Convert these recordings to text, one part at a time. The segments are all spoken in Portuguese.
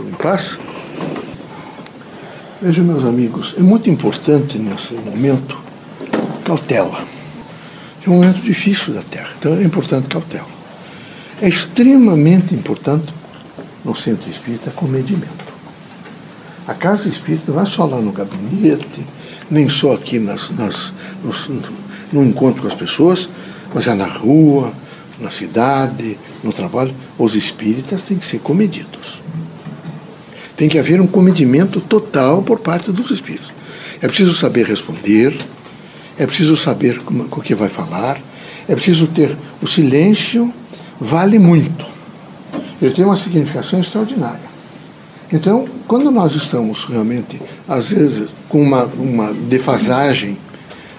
Tudo em paz? Vejam, meus amigos, é muito importante nesse momento cautela. É um momento difícil da Terra, então é importante cautela. É extremamente importante no centro espírita comedimento. A casa espírita não é só lá no gabinete, nem só aqui nas, nas, nos, no encontro com as pessoas, mas é na rua, na cidade, no trabalho. Os espíritas têm que ser comedidos. Tem que haver um comedimento total por parte dos espíritos. É preciso saber responder, é preciso saber com o que vai falar, é preciso ter o silêncio, vale muito. Ele tem uma significação extraordinária. Então, quando nós estamos realmente, às vezes, com uma, uma defasagem,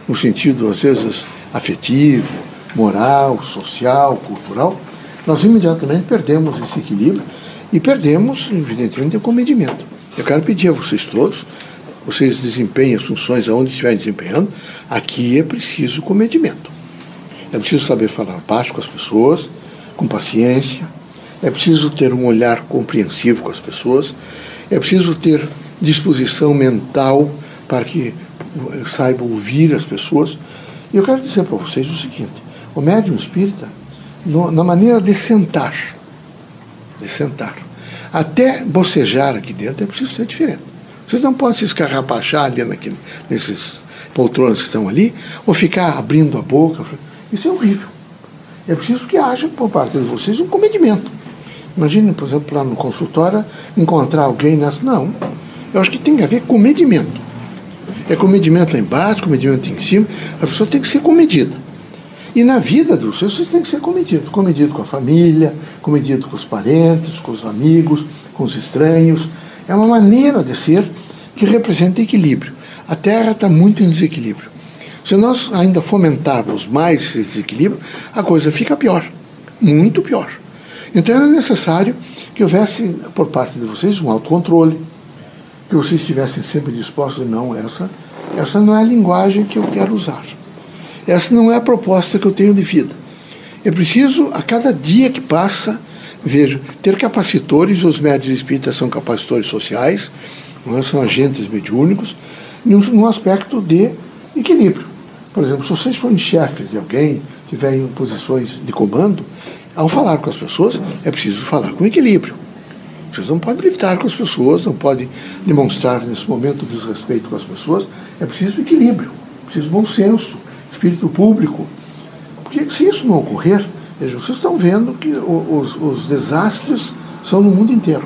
no sentido, às vezes, afetivo, moral, social, cultural, nós imediatamente perdemos esse equilíbrio e perdemos, evidentemente, o comedimento. Eu quero pedir a vocês todos, vocês desempenhem as funções aonde estiverem desempenhando, aqui é preciso comedimento. É preciso saber falar baixo com as pessoas, com paciência, é preciso ter um olhar compreensivo com as pessoas, é preciso ter disposição mental para que saiba ouvir as pessoas. E eu quero dizer para vocês o seguinte: o médium espírita, no, na maneira de sentar, de sentar, até bocejar aqui dentro é preciso ser diferente. Vocês não podem se escarrapachar ali naquele, nesses poltronas que estão ali, ou ficar abrindo a boca. Isso é horrível. É preciso que haja por parte de vocês um comedimento. Imagine, por exemplo, lá no consultório, encontrar alguém nessa. Não. Eu acho que tem que haver comedimento. É comedimento lá embaixo, comedimento em cima. A pessoa tem que ser comedida. E na vida de vocês, vocês têm que ser comedido. Comedido com a família, comedido com os parentes, com os amigos, com os estranhos. É uma maneira de ser que representa equilíbrio. A Terra está muito em desequilíbrio. Se nós ainda fomentarmos mais esse desequilíbrio, a coisa fica pior. Muito pior. Então era necessário que houvesse, por parte de vocês, um autocontrole, que vocês estivessem sempre dispostos, não, essa, essa não é a linguagem que eu quero usar. Essa não é a proposta que eu tenho de vida. É preciso, a cada dia que passa, vejo, ter capacitores, os médios espíritas são capacitores sociais, são agentes mediúnicos, num aspecto de equilíbrio. Por exemplo, se vocês forem chefes de alguém, tiverem posições de comando, ao falar com as pessoas, é preciso falar com equilíbrio. Vocês não podem gritar com as pessoas, não podem demonstrar nesse momento desrespeito com as pessoas. É preciso equilíbrio, é preciso bom senso, espírito público. Porque se isso não ocorrer, vejam, vocês estão vendo que os, os desastres são no mundo inteiro.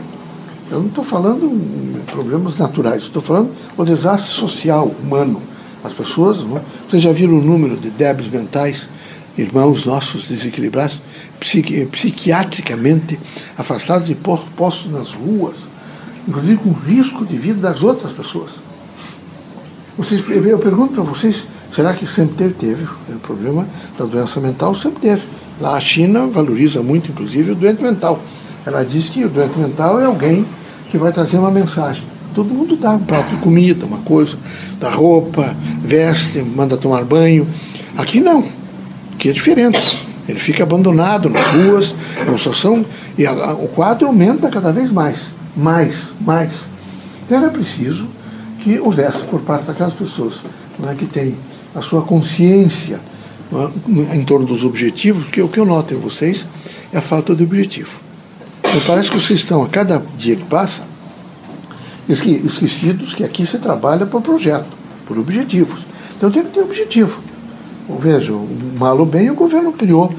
Eu não estou falando em problemas naturais, estou falando o desastre social, humano. As pessoas, não? vocês já viram o número de débitos mentais irmãos nossos desequilibrados, psiqui, psiquiatricamente afastados e postos nas ruas, inclusive com risco de vida das outras pessoas. Vocês, eu pergunto para vocês, será que sempre teve? Teve. O problema da doença mental sempre teve. Lá a China valoriza muito, inclusive, o doente mental. Ela diz que o doente mental é alguém que vai trazer uma mensagem. Todo mundo dá um prato de comida, uma coisa, dá roupa, veste, manda tomar banho. Aqui não que é diferente. Ele fica abandonado nas ruas, é situação, e a, o quadro aumenta cada vez mais, mais, mais. Então era preciso que houvesse por parte daquelas pessoas é, que têm a sua consciência é, em torno dos objetivos, porque o que eu noto em vocês é a falta de objetivo. Então, parece que vocês estão, a cada dia que passa, esquecidos que aqui se trabalha por projeto, por objetivos. Então tem que ter objetivo. Veja, mal ou bem, o governo criou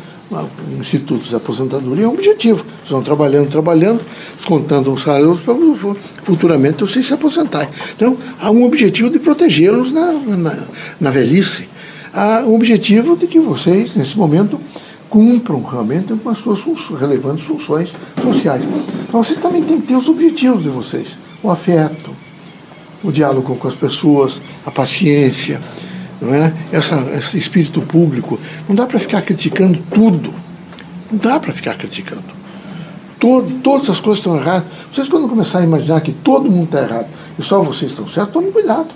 institutos de aposentadoria é um objetivo. Eles estão trabalhando, trabalhando, descontando os salários para futuramente vocês se aposentarem. Então, há um objetivo de protegê-los na, na, na, velhice. Há um objetivo de que vocês, nesse momento, cumpram realmente com as suas relevantes funções sociais. Então, vocês também têm que ter os objetivos de vocês: o afeto, o diálogo com as pessoas, a paciência não é? Essa, esse espírito público. Não dá para ficar criticando tudo. Não dá para ficar criticando. Todo, todas as coisas estão erradas. Vocês, quando começarem a imaginar que todo mundo está errado e só vocês estão certos, tomem cuidado.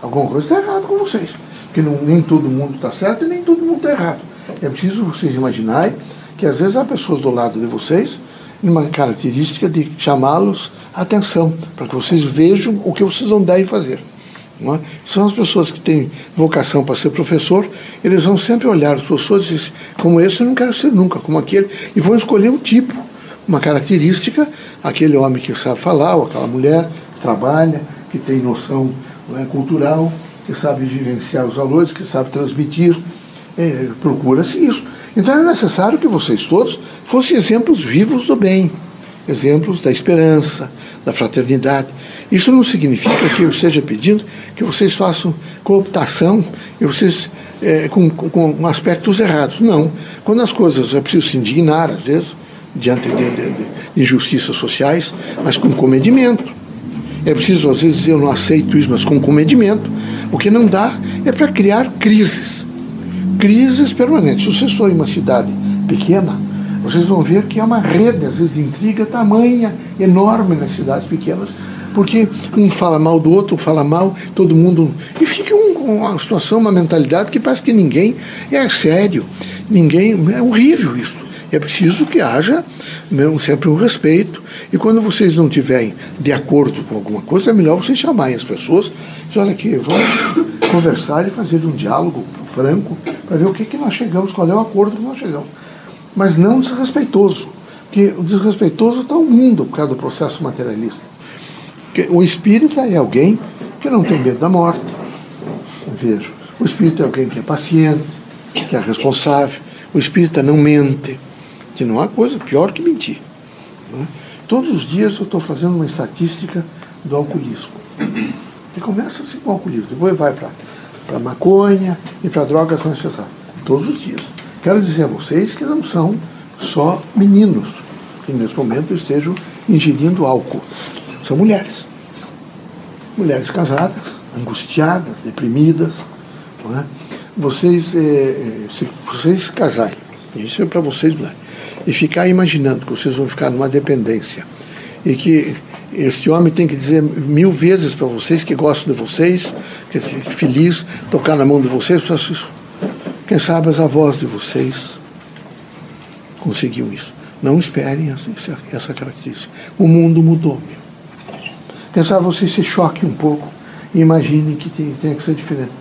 Alguma coisa está errada com vocês. Porque não, nem todo mundo está certo e nem todo mundo está errado. É preciso vocês imaginarem que às vezes há pessoas do lado de vocês numa característica de chamá-los atenção, para que vocês vejam o que vocês não devem fazer. É? São as pessoas que têm vocação para ser professor, eles vão sempre olhar os professores e dizer, como esse eu não quero ser nunca, como aquele, e vão escolher um tipo, uma característica, aquele homem que sabe falar, ou aquela mulher que trabalha, que tem noção é, cultural, que sabe vivenciar os valores, que sabe transmitir, é, procura-se isso. Então é necessário que vocês todos fossem exemplos vivos do bem, exemplos da esperança, da fraternidade. Isso não significa que eu esteja pedindo que vocês façam cooptação e vocês é, com, com, aspectos errados. Não. Quando as coisas é preciso se indignar, às vezes, diante de, de, de injustiças sociais, mas com comedimento. É preciso, às vezes, dizer eu não aceito isso, mas com comedimento. O que não dá é para criar crises crises permanentes. Se vocês forem uma cidade pequena, vocês vão ver que é uma rede, às vezes, de intriga tamanha, enorme nas cidades pequenas, porque um fala mal do outro, fala mal, todo mundo. E fica um, uma situação, uma mentalidade que parece que ninguém é sério, ninguém. É horrível isso. É preciso que haja né, sempre um respeito. E quando vocês não estiverem de acordo com alguma coisa, é melhor vocês chamarem as pessoas. Dizer, olha aqui, vamos conversar e fazer um diálogo franco para ver o que, que nós chegamos, qual é o acordo que nós chegamos. Mas não desrespeitoso, porque o desrespeitoso está o mundo por causa do processo materialista. Porque o espírita é alguém que não tem medo da morte. Vejo. O espírita é alguém que é paciente, que é responsável. O espírita não mente. Que não há coisa pior que mentir. É? Todos os dias eu estou fazendo uma estatística do alcoolismo. E começa assim com o alcoolismo, depois vai para maconha e para drogas mais pesadas. Todos os dias. Quero dizer a vocês que não são só meninos que nesse momento estejam ingerindo álcool. São mulheres. Mulheres casadas, angustiadas, deprimidas. É? Vocês, é, se vocês casarem, isso é para vocês, mulheres, e ficar imaginando que vocês vão ficar numa dependência e que este homem tem que dizer mil vezes para vocês que gosta de vocês, que é feliz tocar na mão de vocês. Quem sabe as avós de vocês conseguiam isso. Não esperem essa, essa característica. O mundo mudou. Meu. Quem sabe vocês se choquem um pouco e imaginem que tem, tem que ser diferente.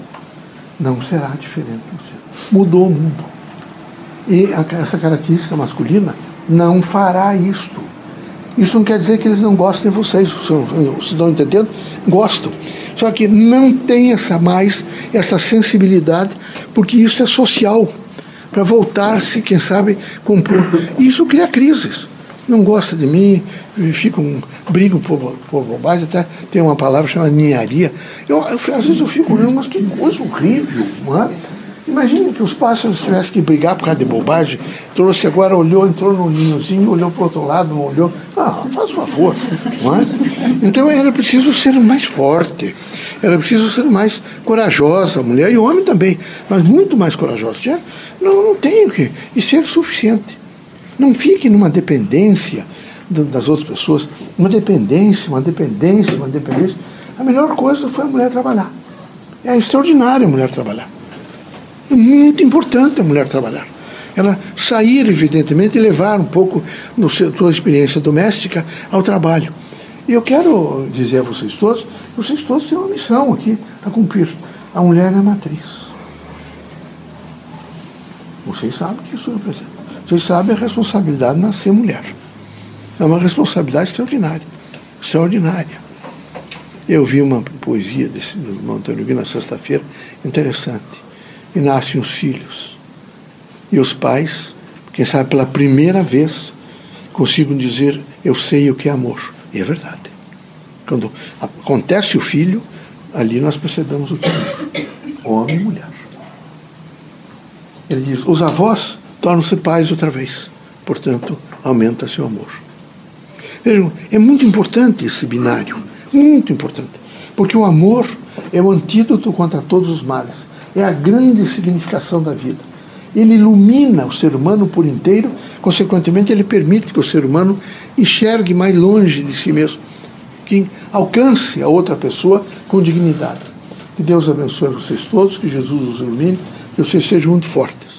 Não será diferente. Mudou o mundo. E essa característica masculina não fará isto. Isso não quer dizer que eles não gostem de vocês, vocês estão entendendo? Gostam. Só que não tem essa mais essa sensibilidade, porque isso é social, para voltar-se, quem sabe, compor. Isso cria crises. Não gosta de mim, ficam, brigam por, por bobagem, até tem uma palavra chamada ninharia. Eu, eu, às vezes eu fico olhando, mas que coisa horrível, não é? Imagina que os pássaros tivessem que brigar por causa de bobagem. Trouxe agora, olhou, entrou no ninhozinho, olhou para o outro lado, não olhou. Ah, faz um favor. Não é? Então era preciso ser mais forte, era preciso ser mais corajosa, mulher e homem também, mas muito mais corajosa. Já não, não tem o que. E ser suficiente. Não fique numa dependência das outras pessoas. Uma dependência, uma dependência, uma dependência. A melhor coisa foi a mulher trabalhar. É extraordinário a mulher trabalhar. É muito importante a mulher trabalhar. Ela sair, evidentemente, e levar um pouco da sua experiência doméstica ao trabalho. E eu quero dizer a vocês todos, vocês todos têm uma missão aqui a cumprir. A mulher é matriz. Vocês sabem que isso representa. Vocês sabem a responsabilidade de nascer mulher. É uma responsabilidade extraordinária. Extraordinária. Eu vi uma poesia desse, do Antônio Gui na sexta-feira, interessante e nascem os filhos. E os pais, quem sabe pela primeira vez, consigam dizer: Eu sei o que é amor. E é verdade. Quando acontece o filho, ali nós percebemos o que é. Homem e mulher. Ele diz: Os avós tornam-se pais outra vez. Portanto, aumenta seu amor. Vejam, é muito importante esse binário. Muito importante. Porque o amor é o antídoto contra todos os males é a grande significação da vida. Ele ilumina o ser humano por inteiro, consequentemente, ele permite que o ser humano enxergue mais longe de si mesmo, que alcance a outra pessoa com dignidade. Que Deus abençoe vocês todos, que Jesus os ilumine, que vocês sejam muito fortes.